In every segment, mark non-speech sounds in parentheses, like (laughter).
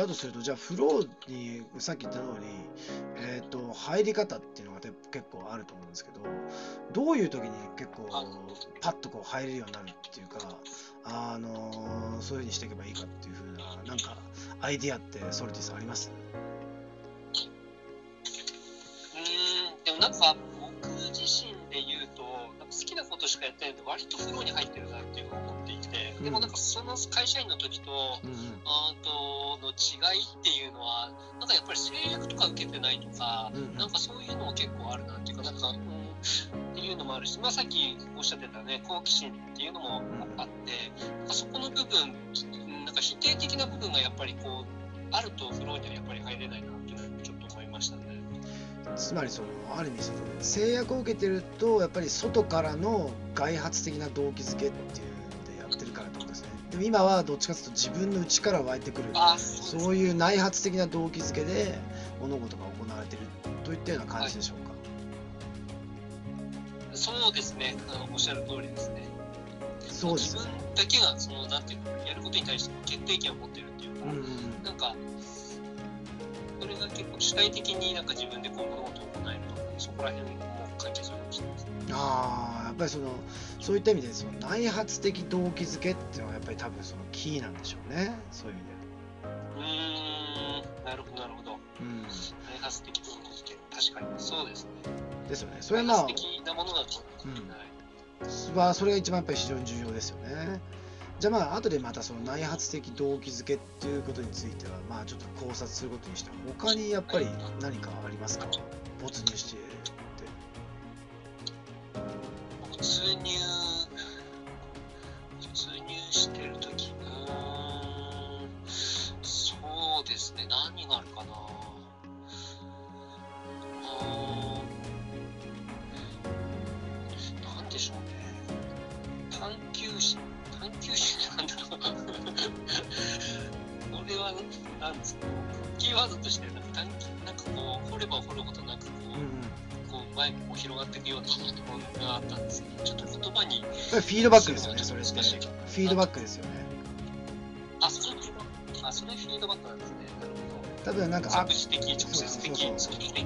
だとすると、じゃあ、フローにさっき言った通り、えー、と入り方っていうのが結構あると思うんですけど、どういう時に結構、パッとこう入れるようになるっていうか、あのそういうふうにしていけばいいかっていうふうな、なんか、アイディアって、ソルティさんあります？うん、でもなんか、僕自身で言うと、好きなことしかやってないと、割とフローに入ってるなっていうのを思っていて、でもなんかその会社員の時と、うん、あとの違いっていうのは、なんかやっぱり制約とか受けてないとか、うん、なんかそういうのも結構あるなっていうか、なんか、うん、っていうのもあるし、まあ、さっきおっしゃってたね、好奇心っていうのもあって、なんかそこの部分、なんか否定的な部分がやっぱりこう、あるとフローにはやっぱり入れないなっていうのはちょっと思いましたね。つまりそのある意味その制約を受けてるとやっぱり外からの外発的な動機づけっていうでも今はどっちかというと自分の内から湧いてくる。そういう内発的な動機づけで物事が行われてるといったような感じでしょうか、はい、そうですね。おっしゃる通りですね。そうです、ね、自分だけがそのなんていうのやることに対して決定権を持ってるっていうか、うんうん、なんかそれが結構主体的になんか自分でこう物事を行えるとそこら辺も関係するかもしれないですね。ああやっぱりそのそういった意味でその内発的動機づけっていうのはやっぱり多分そのキーなんでしょうねそういう意味で。うんなるほどなるほど。うん、内発的動機づけ確かにそうですね。ですよね。それはまあ。的なものだと、うん、はい、それが一番やっぱり非常に重要ですよね。じゃあまあ後でまたその内発的動機づけっていうことについてはまあちょっと考察することにして他にやっぱり何かありますか？没入してって没入没入してる時うんそうですね何があるかな。あなんでしょうね。探求心探求心なんだろう。(laughs) これは何ですかキーワードとしてなんか探なんかこう掘れば掘るほどなんかこう、うん、こう前にこう広がっていくようなものがあったんですけどちょっと言葉にフィードバックですよねそれって。フィードバックですよね。あそれあそれフィードバックなんですね。なるほど。多分なんか直接的直接的直接的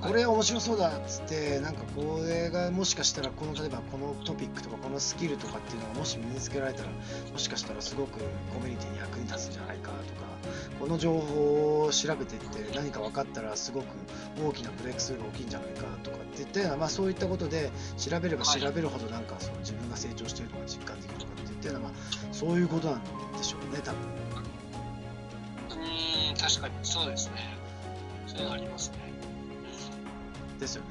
これ面白そうだっつってなんかこれがもしかしたらこの例えばこのトピックとかこのスキルとかっていうのがもし身につけられたらもしかしたらすごくコミュニティに役に立つんじゃないかとかこの情報を調べていって何か分かったらすごく大きなブレイクスルーが大きいんじゃないかとかっていったような、まあ、そういったことで調べれば調べるほどなんかその自分が成長しているのが実感できるとかっていったような、まあ、そういうことなんでしょうね多分。うん確かにそうですね。そういうのありますね。ですよね。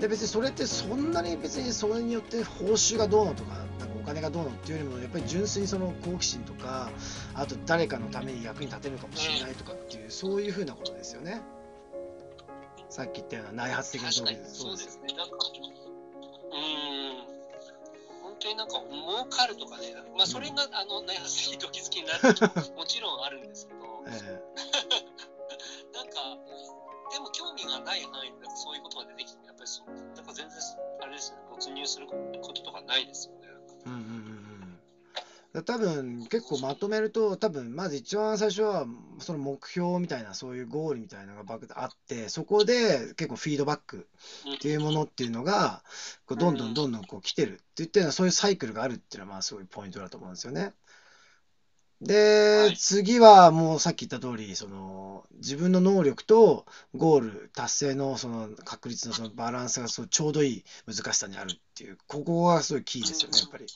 で別にそれってそんなに別にそれによって報酬がどうのとかなんかお金がどうのっていうよりもやっぱり純粋にその好奇心とかあと誰かのために役に立てるかもしれないとかっていうそういうふうなことですよね。さっき言ったような内発的な動機そうですね。なんかうん本当になんか儲かるとかね、まあそれが、うん、あの内発的動機づけになるともちろんあるんですけど、(laughs) えー、なんかでも興味がない範囲でそういうことが出てきてやっぱりそうなんか全然あれですね没入することとかないですよね。うんうんうん、多分結構まとめると多分まず一番最初はその目標みたいなそういうゴールみたいなのがあってそこで結構フィードバックっていうものっていうのがこうどんどんどんどんこう来てるっていったようなそういうサイクルがあるっていうのはまあすごいポイントだと思うんですよね。で、はい、次はもうさっき言った通り、その自分の能力とゴール達成のその確率のそのバランスがそうちょうどいい難しさにあるっていう、ここがすごいキーですよね、やっぱり。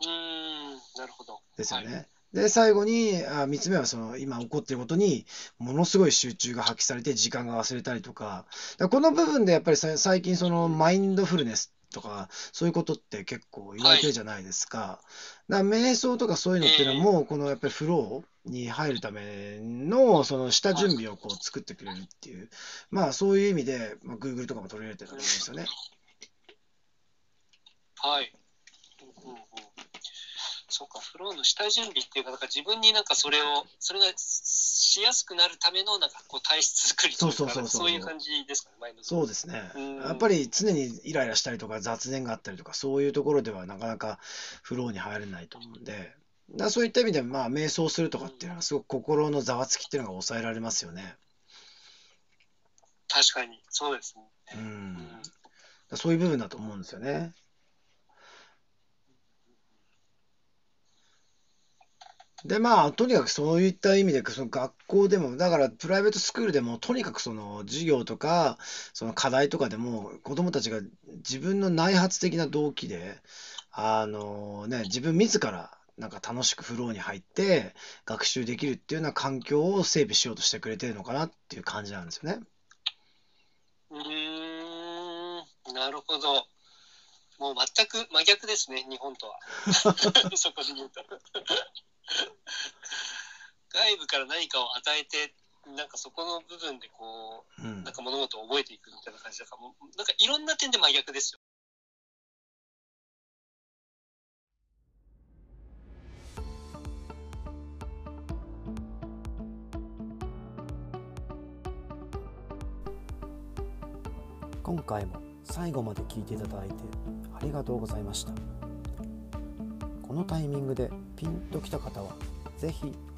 うん、なるほど。ですよね。はいで、最後に、あ3つ目はその今起こっていることにものすごい集中が発揮されて時間が忘れたりとか、かこの部分でやっぱり最近そのマインドフルネスとか、そういうことって結構言われてるじゃないですか。はい、だから瞑想とかそういうのっていうのも、このやっぱりフローに入るための、その下準備をこう作ってくれるっていう、まあそういう意味で、まあ、Google とかも取り入れてると思うんですよね。はい。うんうんそうか、フローの下準備っていうか、なんか自分になんかそれを、それがしやすくなるためのなんかこう体質作りとか、そうそうそうそういう感じですかね、そうですね。やっぱり常にイライラしたりとか雑念があったりとか、そういうところではなかなかフローに入れないと思うんで、だそういった意味でまあ瞑想するとかっていうのはすごく心のざわつきっていうのが抑えられますよね。確かにそうですね。うん、そういう部分だと思うんですよね。でまあとにかくそういった意味でその学校でもだからプライベートスクールでもとにかくその授業とかその課題とかでも子どもたちが自分の内発的な動機であのね自分自らなんか楽しくフローに入って学習できるっていうような環境を整備しようとしてくれてるのかなっていう感じなんですよね。うんなるほど。もう全く真逆ですね、日本とは。(laughs) (laughs) そこで言うと。外部から何かを与えて、なんかそこの部分でこう、うん、なんか物事を覚えていくみたいな感じだから、もうなんかいろんな点で真逆ですよ。今回も最後まで聞いていただいてありがとうございましたこのタイミングでピンときた方は是非